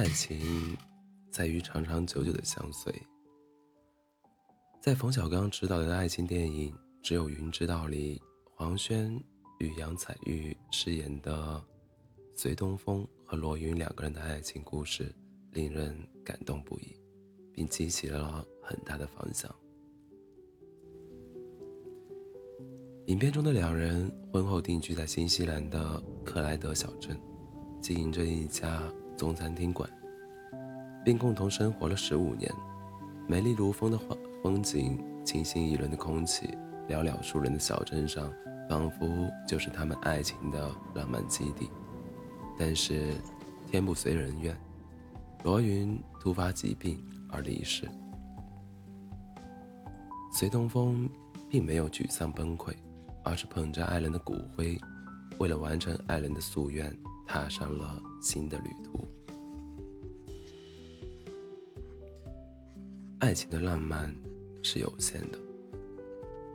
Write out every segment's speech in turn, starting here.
爱情在于长长久久的相随。在冯小刚执导的爱情电影《只有云知道》里，黄轩与杨采钰饰演的隋东风和罗云两个人的爱情故事，令人感动不已，并激起了很大的反响。影片中的两人婚后定居在新西兰的克莱德小镇，经营着一家中餐厅馆，并共同生活了十五年。美丽如风的风风景，清新宜人的空气，寥寥数人的小镇上，仿佛就是他们爱情的浪漫基地。但是，天不遂人愿，罗云突发疾病而离世。隋东风并没有沮丧崩溃。而是捧着爱人的骨灰，为了完成爱人的夙愿，踏上了新的旅途。爱情的浪漫是有限的，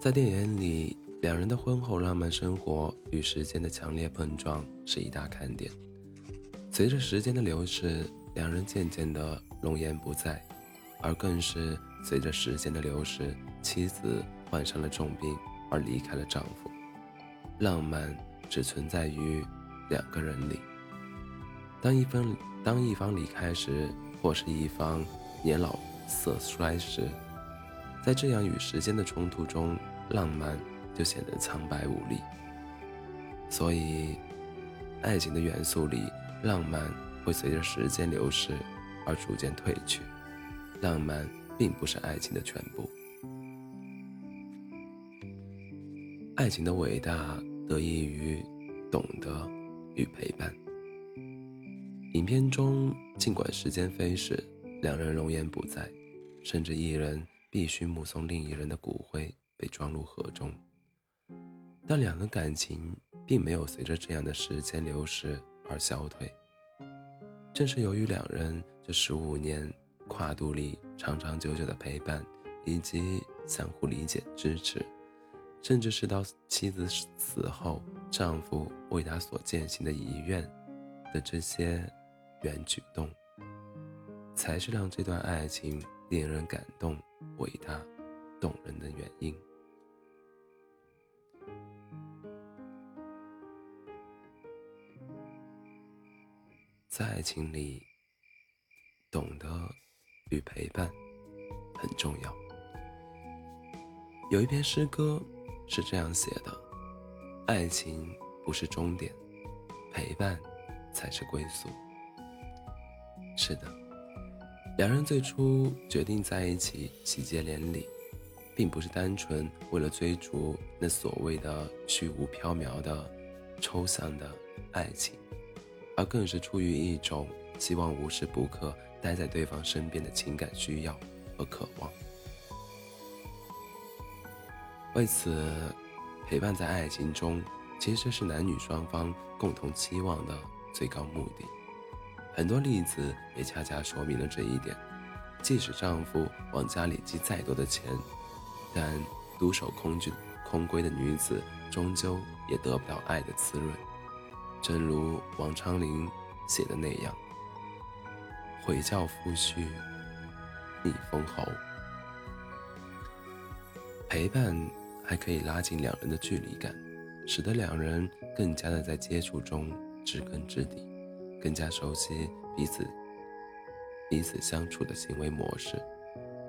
在电影里，两人的婚后浪漫生活与时间的强烈碰撞是一大看点。随着时间的流逝，两人渐渐的容颜不在，而更是随着时间的流逝，妻子患上了重病。而离开了丈夫，浪漫只存在于两个人里。当一方当一方离开时，或是一方年老色衰时，在这样与时间的冲突中，浪漫就显得苍白无力。所以，爱情的元素里，浪漫会随着时间流逝而逐渐褪去。浪漫并不是爱情的全部。爱情的伟大得益于懂得与陪伴。影片中，尽管时间飞逝，两人容颜不在，甚至一人必须目送另一人的骨灰被装入河中，但两个感情并没有随着这样的时间流逝而消退。正是由于两人这十五年跨度里长长久久的陪伴，以及相互理解支持。甚至是到妻子死后，丈夫为她所践行的遗愿的这些原举动，才是让这段爱情令人感动、伟大、动人的原因。在爱情里，懂得与陪伴很重要。有一篇诗歌。是这样写的：爱情不是终点，陪伴才是归宿。是的，两人最初决定在一起喜结连理，并不是单纯为了追逐那所谓的虚无缥缈的抽象的爱情，而更是出于一种希望无时不刻待在对方身边的情感需要和渴望。为此，陪伴在爱情中其实是男女双方共同期望的最高目的。很多例子也恰恰说明了这一点。即使丈夫往家里寄再多的钱，但独守空居空闺的女子终究也得不到爱的滋润。正如王昌龄写的那样：“悔教夫婿逆封侯。”陪伴。还可以拉近两人的距离感，使得两人更加的在接触中知根知底，更加熟悉彼此彼此相处的行为模式，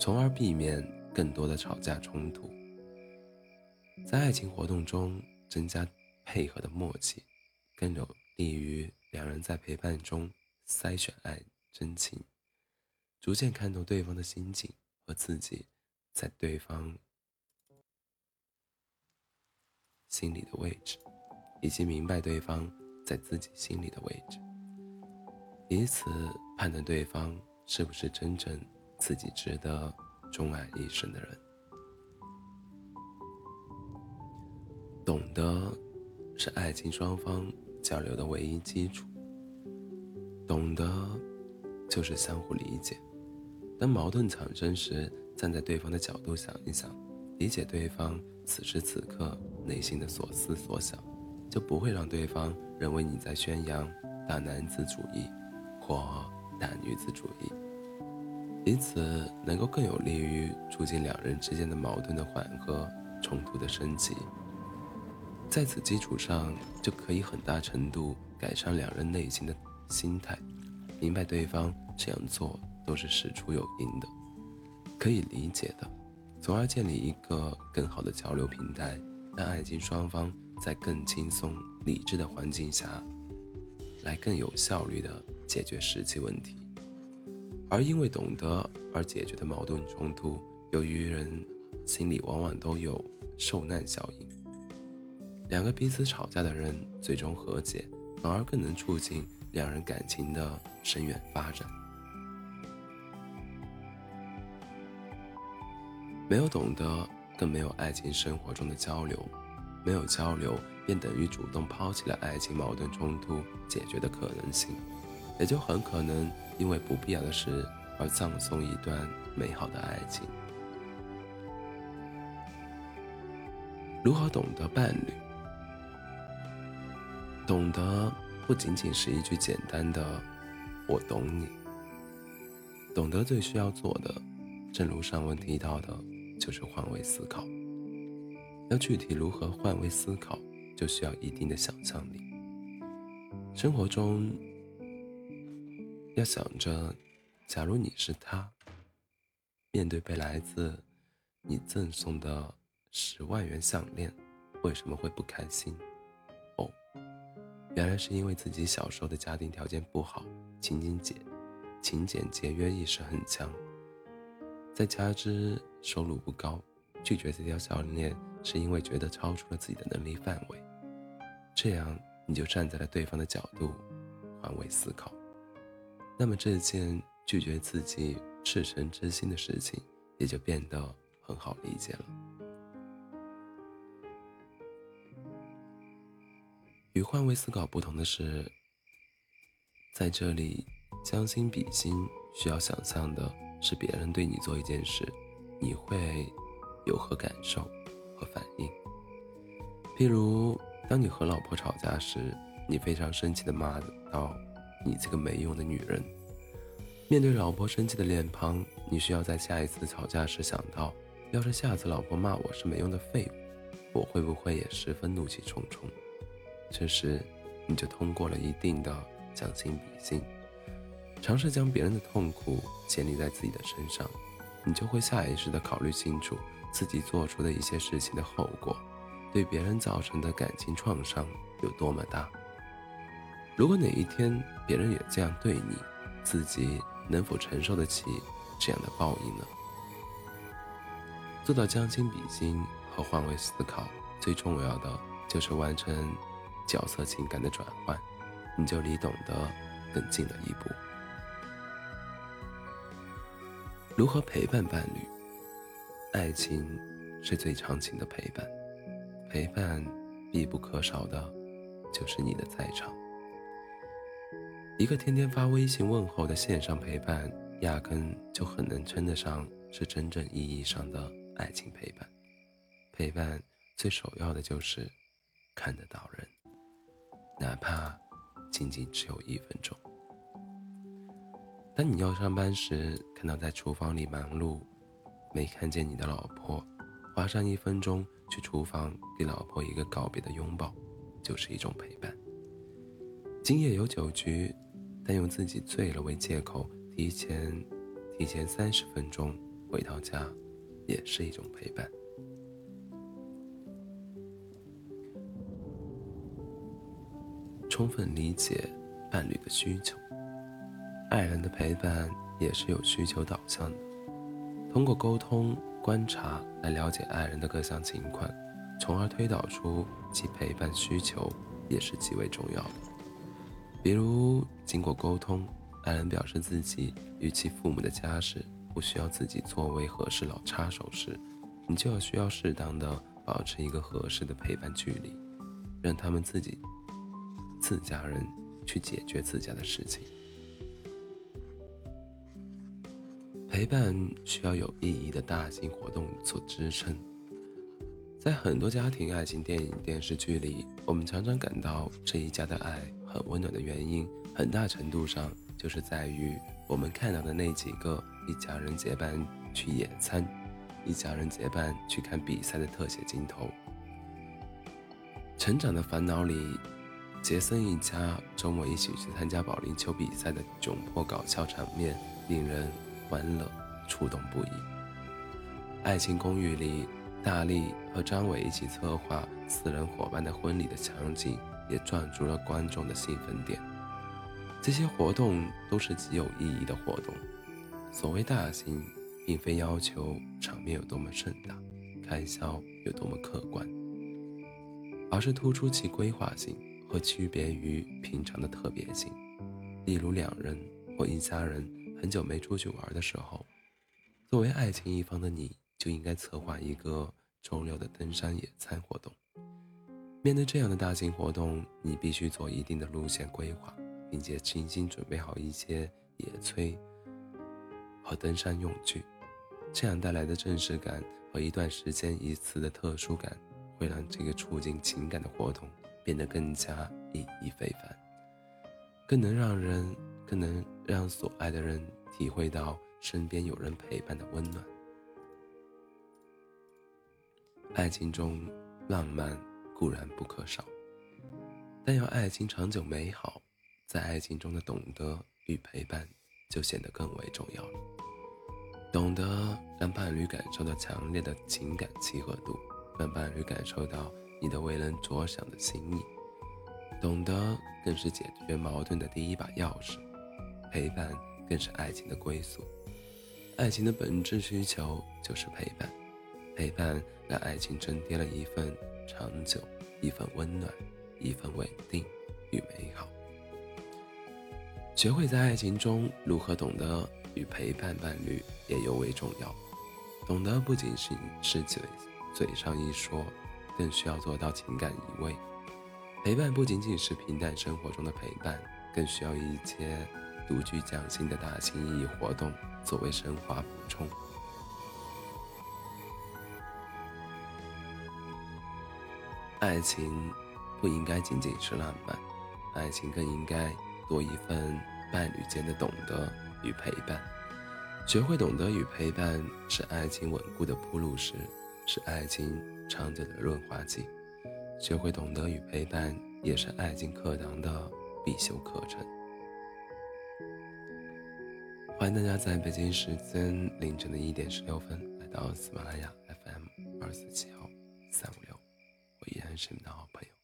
从而避免更多的吵架冲突。在爱情活动中增加配合的默契，更有利于两人在陪伴中筛选爱真情，逐渐看透对方的心境和自己在对方。心里的位置，以及明白对方在自己心里的位置，以此判断对方是不是真正自己值得钟爱一生的人。懂得是爱情双方交流的唯一基础。懂得就是相互理解。当矛盾产生时，站在对方的角度想一想，理解对方。此时此刻内心的所思所想，就不会让对方认为你在宣扬大男子主义或大女子主义，以此能够更有利于促进两人之间的矛盾的缓和、冲突的升级。在此基础上，就可以很大程度改善两人内心的心态，明白对方这样做都是事出有因的，可以理解的，从而建立一个更好的交流平台，让爱情双方在更轻松、理智的环境下，来更有效率的解决实际问题。而因为懂得而解决的矛盾冲突，由于人心里往往都有受难效应。两个彼此吵架的人最终和解，反而更能促进两人感情的深远发展。没有懂得，更没有爱情生活中的交流；没有交流，便等于主动抛弃了爱情矛盾冲突解决的可能性，也就很可能因为不必要的事而葬送一段美好的爱情。如何懂得伴侣？懂得不仅仅是一句简单的“我懂你”，懂得最需要做的，正如上文提到的，就是换位思考。要具体如何换位思考，就需要一定的想象力。生活中，要想着，假如你是他，面对被来自你赠送的十万元项链，为什么会不开心？哦原来是因为自己小时候的家庭条件不好，勤俭节勤俭节约意识很强，再加之收入不高，拒绝这条项链是因为觉得超出了自己的能力范围。这样你就站在了对方的角度，换位思考，那么这件拒绝自己赤诚之心的事情也就变得很好理解了。与换位思考不同的是，在这里将心比心，需要想象的是别人对你做一件事，你会有何感受和反应。譬如，当你和老婆吵架时，你非常生气的骂道：“你这个没用的女人。”面对老婆生气的脸庞，你需要在下一次吵架时想到：要是下次老婆骂我是没用的废物，我会不会也十分怒气冲冲？这时，你就通过了一定的将心比心，尝试将别人的痛苦建立在自己的身上，你就会下意识地考虑清楚自己做出的一些事情的后果，对别人造成的感情创伤有多么大。如果哪一天别人也这样对你，自己能否承受得起这样的报应呢？做到将心比心和换位思考，最重要的就是完成。角色情感的转换，你就离懂得更近了一步。如何陪伴伴侣？爱情是最长情的陪伴，陪伴必不可少的，就是你的在场。一个天天发微信问候的线上陪伴，压根就很难称得上是真正意义上的爱情陪伴。陪伴最首要的就是看得到人。哪怕仅仅只有一分钟。当你要上班时，看到在厨房里忙碌，没看见你的老婆，花上一分钟去厨房给老婆一个告别的拥抱，就是一种陪伴。今夜有酒局，但用自己醉了为借口，提前提前三十分钟回到家，也是一种陪伴。充分理解伴侣的需求，爱人的陪伴也是有需求导向的。通过沟通、观察来了解爱人的各项情况，从而推导出其陪伴需求，也是极为重要的。比如，经过沟通，爱人表示自己与其父母的家事不需要自己作为合适老插手时，你就要需要适当的保持一个合适的陪伴距离，让他们自己。自家人去解决自家的事情，陪伴需要有意义的大型活动做支撑。在很多家庭爱情电影、电视剧里，我们常常感到这一家的爱温暖的原因，很大程度上就是在于我们看到的那几个一家人结伴去野餐、一家人结伴去看比赛的特写镜头。《成长的烦恼》里，杰森一家周末一起去参加保龄球比赛的窘迫搞笑场面，令人欢乐触动不已。《爱情公寓》里，大力和张伟一起策划四人伙伴的婚礼的场景，也赚足了观众的兴奋点。这些活动都是极有意义的活动。所谓大型，并非要求场面有多么盛大，开销有多么可观。而是突出其规划性和区别于平常的特别性。例如，两人或一家人很久没出去玩的时候，作为爱情一方的你就应该策划一个周六的登山野餐活动。面对这样的大型活动，你必须做一定的路线规划，并且精心准备好一些野炊和登山用具。这样带来的正式感和一段时间一次的特殊感。会让这个促进情感的活动变得更加意义非凡，更能让人更能让所爱的人体会到身边有人陪伴的温暖。爱情中，浪漫固然不可少，但要爱情长久美好，在爱情中的懂得与陪伴就显得更为重要了。懂得让伴侣感受到强烈的情感契合度。让伴侣感受到你的为人着想的心意，懂得更是解决矛盾的第一把钥匙，陪伴更是爱情的归宿。爱情的本质需求就是陪伴，陪伴让爱情增添了一份长久，一份温暖，一份稳定与美好。学会在爱情中如何懂得与陪伴伴侣也尤为重要，懂得不仅是是嘴。嘴上一说，更需要做到情感移位。陪伴不仅仅是平淡生活中的陪伴，更需要一些独具匠心的大型意义活动作为升华补充。爱情不应该仅仅是浪漫，爱情更应该多一份伴侣间的懂得与陪伴。学会懂得与陪伴，是爱情稳固的铺路石。是爱情长久的润滑剂，学会懂得与陪伴，也是爱情课堂的必修课程。欢迎大家在北京时间凌晨的一点十六分来到喜马拉雅 FM 二四七幺三五六，我依然是你的好朋友。